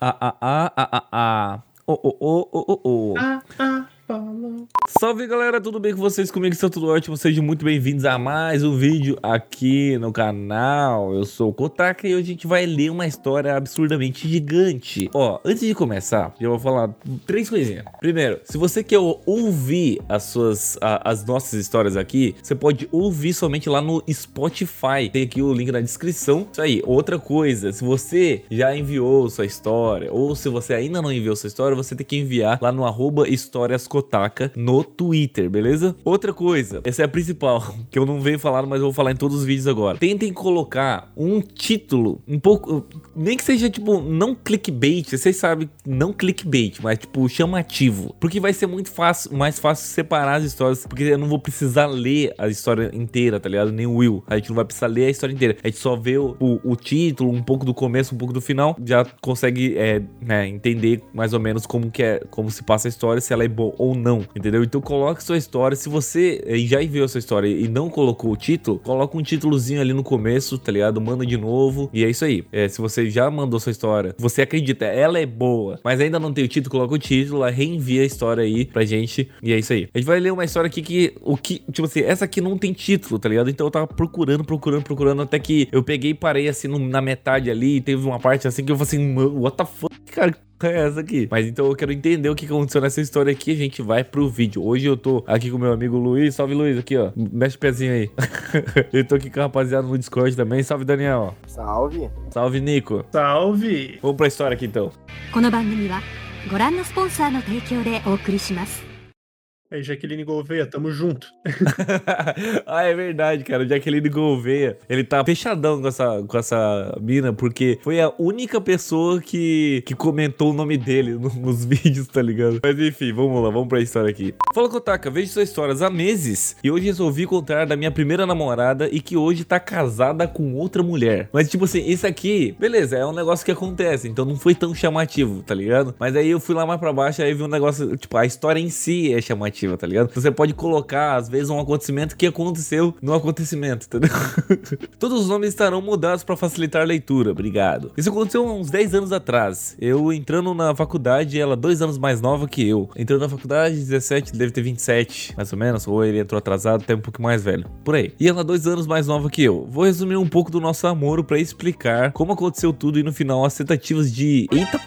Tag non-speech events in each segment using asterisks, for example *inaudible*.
Ah, ah, ah, ah, ah, ah. Oh, oh, oh, oh, oh, oh. Ah, ah, falou. Salve galera, tudo bem com vocês? Comigo está tudo ótimo. Sejam muito bem-vindos a mais um vídeo aqui no canal. Eu sou o Kotaka e hoje a gente vai ler uma história absurdamente gigante. Ó, antes de começar, eu vou falar três coisinhas. Primeiro, se você quer ouvir as suas a- as nossas histórias aqui, você pode ouvir somente lá no Spotify. Tem aqui o link na descrição. Isso aí. Outra coisa, se você já enviou sua história ou se você ainda não enviou sua história, você tem que enviar lá no arroba histórias Kotaka no Twitter, beleza? Outra coisa, essa é a principal, *laughs* que eu não venho falar, mas eu vou falar em todos os vídeos agora. Tentem colocar um título um pouco, nem que seja tipo, não clickbait, vocês sabem, não clickbait, mas tipo chamativo, porque vai ser muito fácil, mais fácil separar as histórias, porque eu não vou precisar ler a história inteira, tá ligado? Nem o Will, a gente não vai precisar ler a história inteira, a gente só vê o, o, o título, um pouco do começo, um pouco do final, já consegue é, né, entender mais ou menos como que é, como se passa a história, se ela é boa ou não, entendeu? Então coloque sua história. Se você eh, já enviou sua história e não colocou o título, coloca um títulozinho ali no começo, tá ligado? Manda de novo. E é isso aí. É, se você já mandou sua história, você acredita, ela é boa, mas ainda não tem o título, coloca o título, reenvia a história aí pra gente. E é isso aí. A gente vai ler uma história aqui que o que, tipo assim, essa aqui não tem título, tá ligado? Então eu tava procurando, procurando, procurando até que eu peguei e parei assim no- na metade ali, e teve uma parte assim que eu falei assim, "Mano, what the fuck, cara? que porra É essa aqui. Mas então eu quero entender o que aconteceu nessa história aqui. A gente vai pro vídeo. Hoje eu tô aqui com meu amigo Luiz. Salve, Luiz, aqui, ó. Mexe o pezinho aí. *laughs* eu tô aqui com a rapaziada no Discord também. Salve, Daniel. Salve. Salve, Nico. Salve! Vamos pra história aqui então. この番組はご覧のスポンサーの提供でお送りします。 Aí, Jaqueline Gouveia, tamo junto. *laughs* ah, é verdade, cara. O Jaqueline Gouveia, ele tá fechadão com essa, com essa mina, porque foi a única pessoa que, que comentou o nome dele no- *laughs* nos vídeos, tá ligado? Mas enfim, vamos lá, vamos pra história aqui. Fala, Kotaka, vejo suas histórias há meses e hoje resolvi contar da minha primeira namorada e que hoje tá casada com outra mulher. Mas, tipo assim, isso aqui, beleza, é um negócio que acontece, então não foi tão chamativo, tá ligado? Mas aí eu fui lá mais pra baixo, aí vi um negócio, tipo, a história em si é chamativa, tá ligado? Você pode colocar, às vezes, um acontecimento que aconteceu no acontecimento, entendeu? *laughs* Todos os nomes estarão mudados pra facilitar a leitura, obrigado. Isso aconteceu há uns 10 anos atrás. Eu entrando na faculdade, ela dois anos mais nova que eu. Entrando na faculdade, 17, deve ter 27, mais ou menos. Ou ele entrou atrasado, até um pouco mais velho. Por aí. E ela dois anos mais nova que eu. Vou resumir um pouco do nosso namoro pra explicar como aconteceu tudo e no final as tentativas de. Eita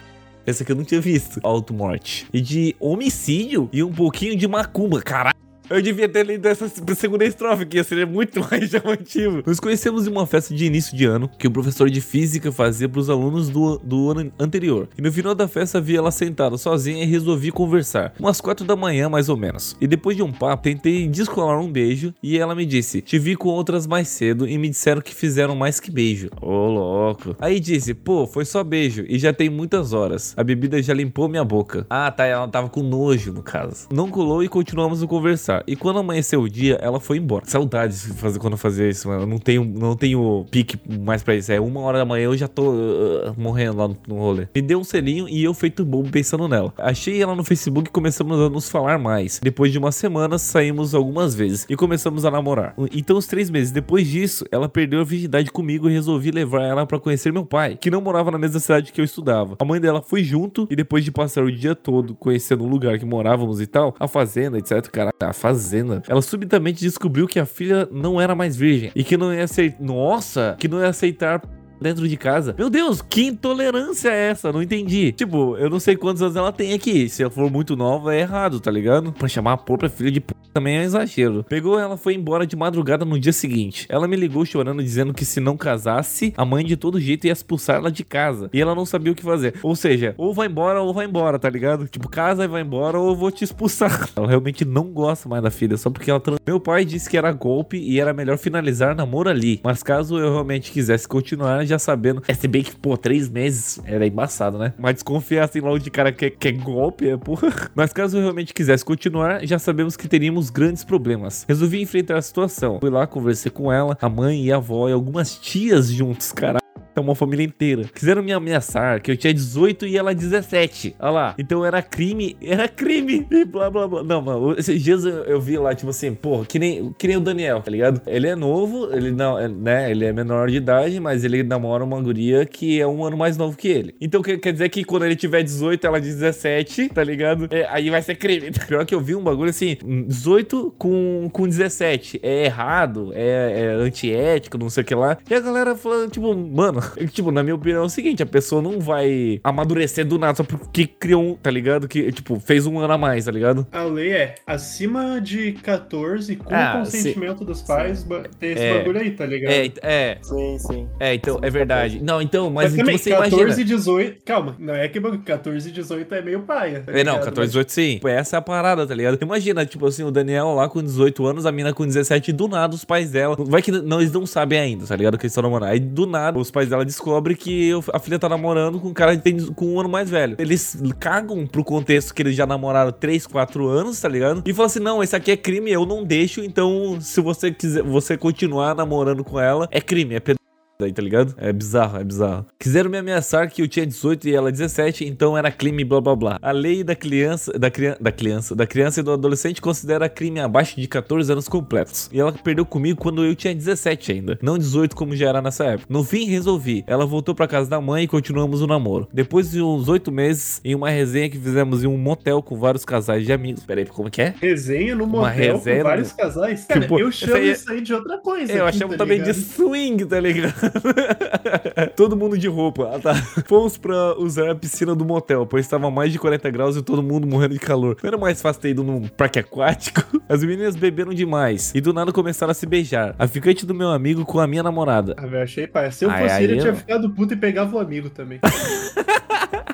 essa aqui eu não tinha visto. Auto-morte. E de homicídio e um pouquinho de macumba. Caralho. Eu devia ter lido essa segunda estrofe, que ia ser muito *laughs* mais chamativo. Nos conhecemos em uma festa de início de ano que o professor de física fazia para os alunos do, do ano anterior. E no final da festa vi ela sentada sozinha e resolvi conversar. Umas quatro da manhã, mais ou menos. E depois de um papo, tentei descolar um beijo e ela me disse: Te vi com outras mais cedo e me disseram que fizeram mais que beijo. Ô, louco. Aí disse: Pô, foi só beijo e já tem muitas horas. A bebida já limpou minha boca. Ah, tá. Ela tava com nojo, no caso. Não colou e continuamos a conversar. E quando amanheceu o dia, ela foi embora. Saudades de fazer quando eu fazia isso, mano. Eu não tenho, não tenho pique mais pra isso. É uma hora da manhã eu já tô uh, morrendo lá no, no rolê. Me deu um selinho e eu feito bobo pensando nela. Achei ela no Facebook e começamos a nos falar mais. Depois de uma semana, saímos algumas vezes e começamos a namorar. Então, uns três meses depois disso, ela perdeu a virgindade comigo e resolvi levar ela pra conhecer meu pai, que não morava na mesma cidade que eu estudava. A mãe dela foi junto e depois de passar o dia todo conhecendo o lugar que morávamos e tal, a fazenda, etc. Cara, fazenda. Ela subitamente descobriu que a filha não era mais virgem e que não ia aceitar. Nossa, que não ia aceitar dentro de casa. Meu Deus, que intolerância é essa? Não entendi. Tipo, eu não sei quantos anos ela tem aqui. Se ela for muito nova, é errado, tá ligado? Pra chamar a própria filha de p também é exagero. Pegou ela, foi embora de madrugada no dia seguinte. Ela me ligou chorando, dizendo que se não casasse, a mãe de todo jeito ia expulsar ela de casa. E ela não sabia o que fazer. Ou seja, ou vai embora ou vai embora, tá ligado? Tipo, casa e vai embora ou eu vou te expulsar. *laughs* Ela realmente não gosta mais da filha, só porque ela. trans- Meu pai disse que era golpe e era melhor finalizar namoro ali. Mas caso eu realmente quisesse continuar, já sabendo. É, se bem que, pô, três meses era embaçado, né? Mas desconfiar assim logo de cara que, é- que é golpe, é porra. *laughs* Mas caso eu realmente quisesse continuar, já sabemos que teríamos grandes problemas. Resolvi enfrentar a situação. Fui lá, conversei com ela, a mãe e a avó e algumas tias juntos, cara. É uma família inteira. Quiseram me ameaçar que eu tinha 18 e ela 17. Olha lá. Então era crime. Era crime. *laughs* E blá blá blá. Não, mano. Esses dias eu, eu vi lá, tipo assim, porra, que nem, que nem o Daniel, tá ligado? Ele é novo, ele não, é, né? Ele é menor de idade, mas ele namora uma guria que é um ano mais novo que ele. Então quer, quer dizer que quando ele tiver 18, ela 17, tá ligado? É, aí vai ser crime. *laughs* Pior que eu vi um bagulho assim, 18 com, com 17. É errado, é, é antiético, não sei o que lá. E a galera falando, tipo, mano, *laughs* tipo, na minha opinião é o seguinte, a pessoa não vai amadurecer do nada só porque criou um, tá ligado? Que, tipo, fez um ano a mais, tá ligado? A lei é acima de 14, com Ah, consentimento dos pais, ba- tem esse É. bagulho aí, tá ligado? É, é, Sim, sim. é, então, é verdade. Não, então, mas, Mas, também, você 14 imagina... e 18. Calma, não é que bagulho, 14 e 18 é meio paia. tá É, não, ligado? 14, 18 sim. Pô, Essa é a parada, tá ligado? Imagina, tipo assim, o Daniel lá com 18 anos, a mina com 17, e do nada os pais dela. Vai que não, eles não sabem ainda, tá ligado? Que eles estão namorando. Aí do nada os pais dela descobrem que a filha tá namorando com um cara que tem com um ano mais velho. Eles cagam pro contexto que eles já namoraram 3, 4 anos, tá ligado? E falam assim: não, esse aqui é crime, eu não deixo, então se você quiser você continuar namorando com ela, é crime, é pedófilo aí, tá ligado? É bizarro, é bizarro. Quiseram me ameaçar que eu tinha 18 e ela 17, então era crime, blá blá blá. A lei da criança, da, criança, da criança, da criança e do adolescente considera crime abaixo de 14 anos completos. E ela perdeu comigo quando eu tinha 17 ainda, não 18 como já era nessa época. No fim, resolvi. Ela voltou pra casa da mãe e continuamos o namoro. Depois de uns 8 meses, em uma resenha que fizemos em um motel com vários casais de amigos. Peraí, como que é? Resenha no motel resenha com no- vários casais. Cara, Tipo, eu chamo aí é- isso aí de outra coisa. Eu aqui, achava tá também de ligado? swing, tá ligado? *laughs* todo mundo de roupa. Ah, tá. Fomos pra usar a piscina do motel, pois estava mais de 40 graus e todo mundo morrendo de calor. Não era mais fácil ter ido num parque aquático? *laughs* As meninas beberam demais e do nada começaram a se beijar. A ficante do meu amigo com a minha namorada. Ah, velho, achei pai. Se eu Ai, fosse ele, eu- tinha ficado puto e pegava o amigo também. *laughs*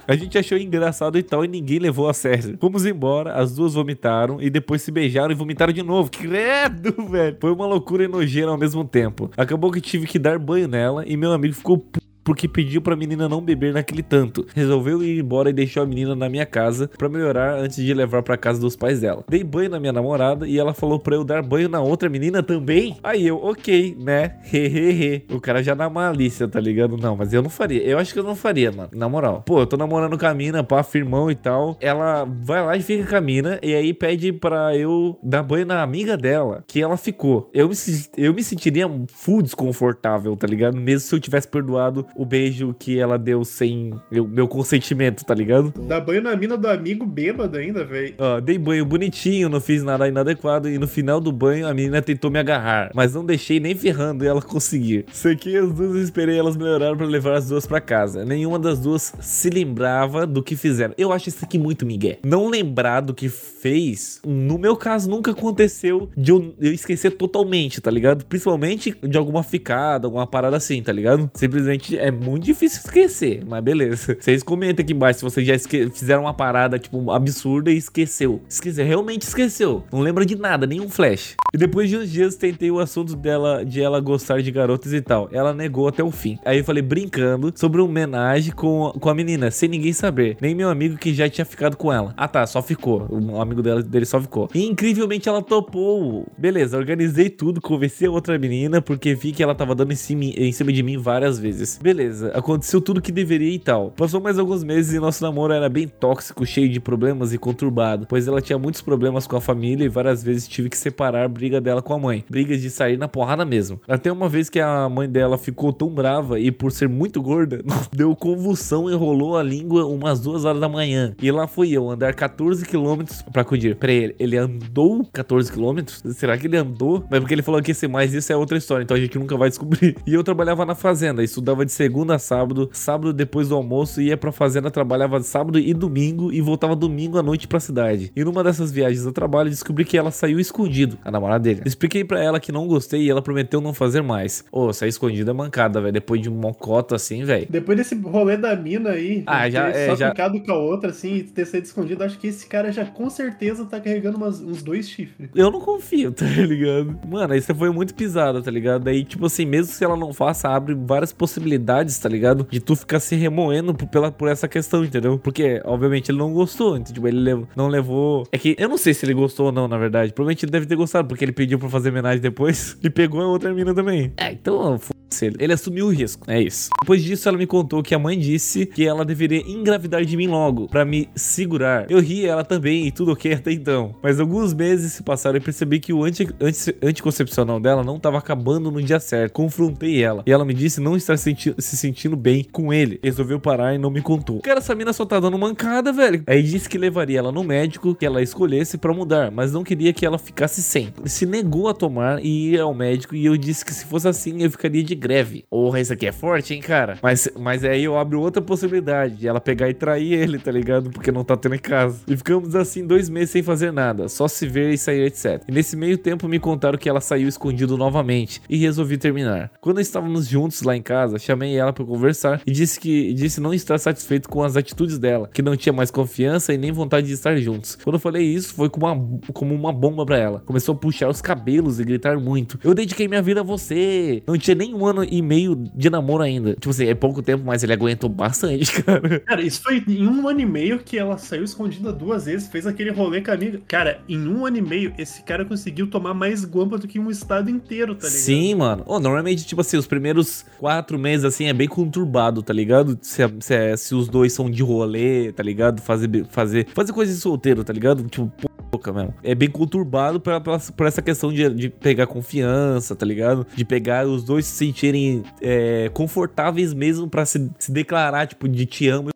A gente achou engraçado e tal e ninguém levou a sério. Fomos embora, as duas vomitaram e depois se beijaram e vomitaram de novo. *laughs* Credo, velho. Foi uma loucura e nojeira ao mesmo tempo. Acabou que tive que dar banho nela e meu amigo ficou p... porque pediu pra menina não beber naquele tanto. Resolveu ir embora e deixou a menina na minha casa pra melhorar antes de levar pra casa dos pais dela. Dei banho na minha namorada e ela falou pra eu dar banho na outra menina também. Aí eu, ok, né? Hehehe. o cara já na malícia, tá ligado? Não, mas eu não faria. Eu acho que eu não faria, mano. Na moral. Pô, eu tô namorando com a mina, pá, firmão e tal. Ela vai lá e fica com a mina e aí pede pra eu dar banho na amiga dela, que ela ficou. Eu me, eu me sentiria full desconfortável, tá ligado? Mesmo se eu tivesse perdoado o beijo que ela deu sem eu- meu consentimento, tá ligado? Dá banho na mina do amigo bêbado ainda, velho. Ó, dei banho bonitinho, não fiz nada inadequado e no final do banho a menina tentou me agarrar, mas não deixei nem ferrando ela conseguir. Sequei as duas e esperei elas melhorarem pra levar as duas pra casa. Nenhuma das duas se lembrava do que fizeram. Eu acho isso aqui muito migué. Não lembrar do que fez, no meu caso nunca aconteceu de eu, eu esquecer totalmente, tá ligado? Principalmente de alguma ficada, alguma parada assim, tá ligado? Simplesmente é muito difícil esquecer, mas beleza. Vocês comentem aqui embaixo se vocês já fizeram uma parada, tipo, absurda e esqueceu. Esqueceu, realmente esqueceu. Não lembra de nada, nenhum flash. E depois de uns dias tentei o assunto dela, de ela gostar de garotas e tal. Ela negou até o fim. Aí eu falei brincando sobre uma homenagem com, com a menina, sem ninguém saber. Nem meu amigo que já tinha ficado com ela. Ah tá, só ficou. Um amigo dela, dele só ficou. E incrivelmente ela topou. Beleza, organizei tudo, convenci a outra menina, porque vi que ela tava dando em cima, em cima de mim várias vezes. Beleza, aconteceu tudo que deveria e tal. Passou mais alguns meses e nosso namoro era bem tóxico, cheio de problemas e conturbado, pois ela tinha muitos problemas com a família e várias vezes tive que separar a briga dela com a mãe. Brigas de sair na porrada mesmo. Até uma vez que a mãe dela ficou tão brava e por ser muito gorda, *laughs* deu convulsão e rolou a língua umas duas horas da manhã. E lá fui eu andar 14 quilômetros pra acudir. Peraí, ele, ele andou 14 quilômetros? Será que ele andou? Mas porque ele falou que esse mais isso é outra história, então a gente nunca vai descobrir. *laughs* E eu trabalhava na fazenda, estudava de segunda a sábado, sábado depois do almoço ia pra fazenda, trabalhava sábado e domingo e voltava domingo à noite pra cidade. E numa dessas viagens ao trabalho descobri que ela saiu escondido, a namorada dele. Expliquei pra ela que não gostei e ela prometeu não fazer mais. Ô, sair escondido é mancada, velho. Depois de um mocota assim, velho. Depois desse rolê da mina aí, Ah, já- é, só já- ficado com a outra, assim, e ter saído escondido, acho que esse cara já com certeza tá carregando umas- uns dois chifres. Eu não confio, *laughs* tá ligado? Mano, aí você foi muito pisada, tá ligado? Daí, tipo assim, mesmo se ela não faça, abre várias possibilidades, tá ligado? De tu ficar se remoendo por, pela, por essa questão, entendeu? Porque, obviamente, ele não gostou. Então, tipo, ele lev- não levou. É que eu não sei se ele gostou ou não, na verdade. Provavelmente ele deve ter gostado, porque ele pediu pra fazer homenagem depois *laughs* e pegou a outra mina também. É, então, foda-se ele. Ele assumiu o risco. É isso. Depois disso, ela me contou que a mãe disse que ela deveria engravidar de mim logo, pra me segurar. Eu ri ela também e tudo ok até então. Mas alguns meses se passaram e percebi que o anti, anti- anticoncepcional dela não tava acabando no dia certo. Confrontei ela e ela me disse não estar senti- se sentindo bem com ele. Resolveu parar e não me contou. Cara, essa mina só tá dando mancada, velho. Aí disse que levaria ela no médico que ela escolhesse pra mudar, mas não queria que ela ficasse sem. Se negou a tomar e ir ao médico e eu disse que se fosse assim eu ficaria de greve. Porra, isso aqui é forte, hein, cara? Mas, mas aí eu abro outra possibilidade de ela pegar e trair ele, tá ligado? Porque não tá tendo em casa. E ficamos assim dois meses sem fazer nada, só se ver e sair, etc. E nesse meio tempo me contaram que ela saiu escondido novamente e resolvi terminar. Quando estávamos juntos lá em casa, chamei ela para conversar e disse que disse não estar satisfeito com as atitudes dela, que não tinha mais confiança e nem vontade de estar juntos. Quando eu falei isso, foi como uma, como uma bomba pra ela. Começou a puxar os cabelos e gritar muito. Eu dediquei minha vida a você. Não tinha nem um ano e meio de namoro ainda. Tipo assim, é pouco tempo, mas ele aguentou bastante, *laughs* cara. Cara, isso foi em um ano e meio que ela saiu escondida duas vezes, fez aquele rolê com a amiga. Cara, em um ano e meio, esse cara conseguiu tomar mais guampa do que um estado inteiro, tá ligado? Sim, mano. Ô, normalmente, tipo assim, os primeiros quatro meses, assim, é bem conturbado, tá ligado? Se, se, se os dois são de rolê, tá ligado? Fazer, fazer, fazer coisa de solteiro, tá ligado? Tipo, pouca mesmo. É bem conturbado pra, pra- por essa questão de, de pegar confiança, tá ligado? De pegar os dois se sentirem é, confortáveis mesmo pra se, se declarar, tipo, de te amo.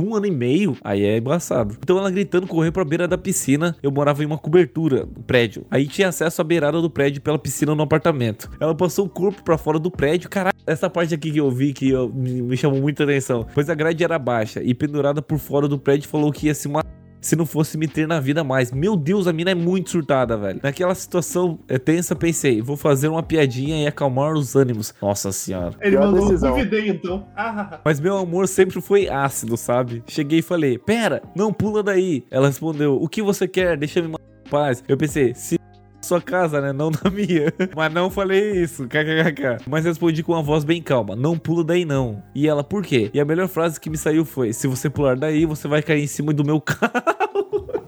Um ano e meio, aí é embaçado. Então ela gritando, correu pra beira da piscina. Eu morava em uma cobertura no prédio. Aí tinha acesso à beirada do prédio pela piscina no apartamento. Ela passou o corpo pra fora do prédio. Caralho, essa parte aqui que eu vi que eu- me chamou muita atenção. Pois a grade era baixa e pendurada por fora do prédio falou que ia se matar. Se não fosse me ter na vida mais. Meu Deus, a mina é muito surtada, velho. Naquela situação é, tensa, pensei, vou fazer uma piadinha e acalmar os ânimos. Nossa senhora. Ele mandou duvidei então. Ah, *laughs* Mas meu amor sempre foi ácido, sabe? Cheguei e falei: Pera, não pula daí. Ela respondeu: O que você quer? Deixa eu me mandar em paz. Eu pensei: Se sua casa, né? Não na *laughs* minha. Mas não falei isso. KKKK. Mas respondi com uma voz bem calma: Não pula daí não. E ela: Por quê? E a melhor frase que me saiu foi: Se você pular daí, você vai cair em cima do meu *laughs* carro.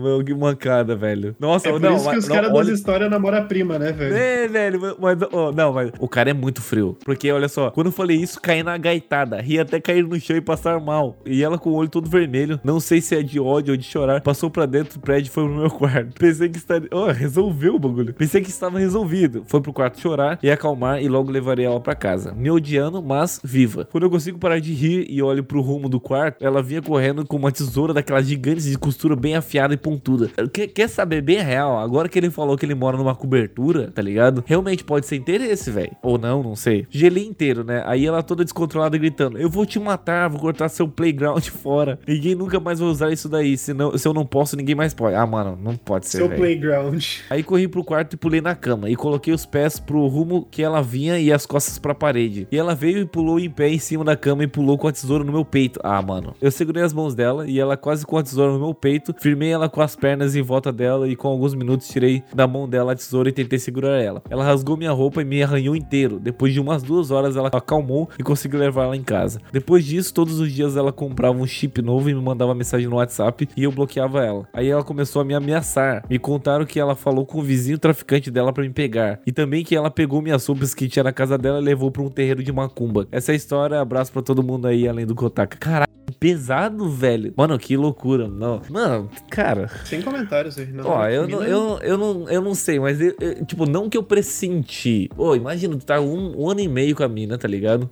Meu, que mancada, velho. Nossa, é por não, isso que os caras olha- das histórias namoram a prima, né, velho? é, velho, mas, ó, não, mas o cara é muito frio. Porque, olha só, quando eu falei isso, caí na gaitada. Ri até cair no chão e passar mal. E ela com o olho todo vermelho, não sei se é de ódio ou de chorar, passou pra dentro do prédio e foi pro meu *laughs* quarto. Pensei que estaria. Ó, resolveu o bagulho. Pensei que estava resolvido. Foi pro quarto chorar e acalmar e logo levarei ela pra casa. Me odiando, mas viva. Quando eu consigo parar de rir e olho pro rumo do quarto, ela vinha correndo com uma tesoura daquelas gigantes de costura bem afiada e pontuda. Quer, quer saber bem real? Agora que ele falou que ele mora numa cobertura, tá ligado? Realmente pode ser interesse, velho. Ou não, não sei. Gelei inteiro, né? Aí ela toda descontrolada gritando: Eu vou te matar, vou cortar seu playground *laughs* fora. Ninguém nunca mais vai usar isso daí. Se, não, se eu não posso, ninguém mais pode. Ah, mano, não pode ser, Seu velho. playground. Aí corri pro quarto e pulei na cama e coloquei os pés pro rumo que ela vinha e as costas pra parede. E ela veio e pulou em pé em cima da cama e pulou com a tesoura no meu peito. Ah, mano. Eu segurei as mãos dela e ela quase com a tesoura no meu peito, firmei ela com as pernas em volta dela e com alguns minutos tirei da mão dela a tesoura e tentei segurar ela. Ela rasgou minha roupa e me arranhou inteiro. Depois de umas duas horas ela acalmou e consegui levar ela em casa. Depois disso, todos os dias ela comprava um chip novo e me mandava mensagem no WhatsApp e eu bloqueava ela. Aí ela começou a me ameaçar. Me contaram que ela falou com o vizinho traficante dela pra me pegar. E também que ela pegou minhas roupas que tinha na casa dela e levou pra um terreiro de macumba. Essa é a história, abraço pra todo mundo aí, além do Kotaka. Caralho, pesado, velho. Mano, que loucura. Não. Mano, cara. Sem comentários aí. Não, Ó, eu não, eu, eu, não, eu não sei, mas eu- eu- tipo, não que eu pressenti. Ô, imagina, tu tá um, um ano e meio com a mina, tá ligado?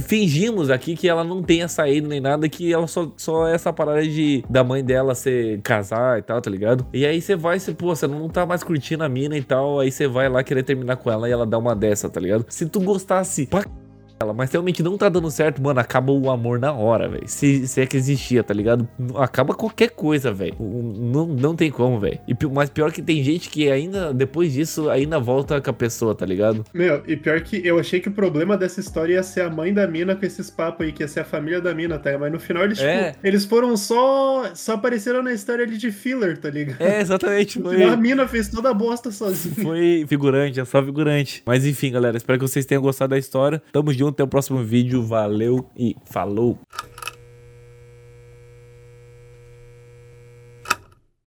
Fingimos aqui que ela não tenha saído nem nada, que ela só, só é essa parada de da mãe dela ser casar e tal, tá ligado? E aí você vai, você, pô, você não tá mais curtindo a mina e tal, aí você vai lá querer terminar com ela e ela dá uma dessa, tá ligado? Se tu gostasse pra ela, mas realmente não tá dando certo, mano, acaba o amor na hora, velho. Se, se é que existia, tá ligado? Acaba qualquer coisa, velho. Não, não tem como, velho. E Mas pior que tem gente que ainda, depois disso, ainda volta com a pessoa, tá ligado? Meu, e pior que eu achei que o problema dessa história ia ser a mãe da mina com esses papos aí, que ia ser a família da mina, tá? Mas no final eles, É. tipo, eles foram só. Só apareceram na história ali de filler, tá ligado? É, exatamente. *laughs* Foi, a mina fez toda a bosta sozinha. foi figurante, é só figurante. Mas enfim, galera, espero que vocês tenham gostado da história. Tamo junto. Junto, até o próximo vídeo. Valeu e falou!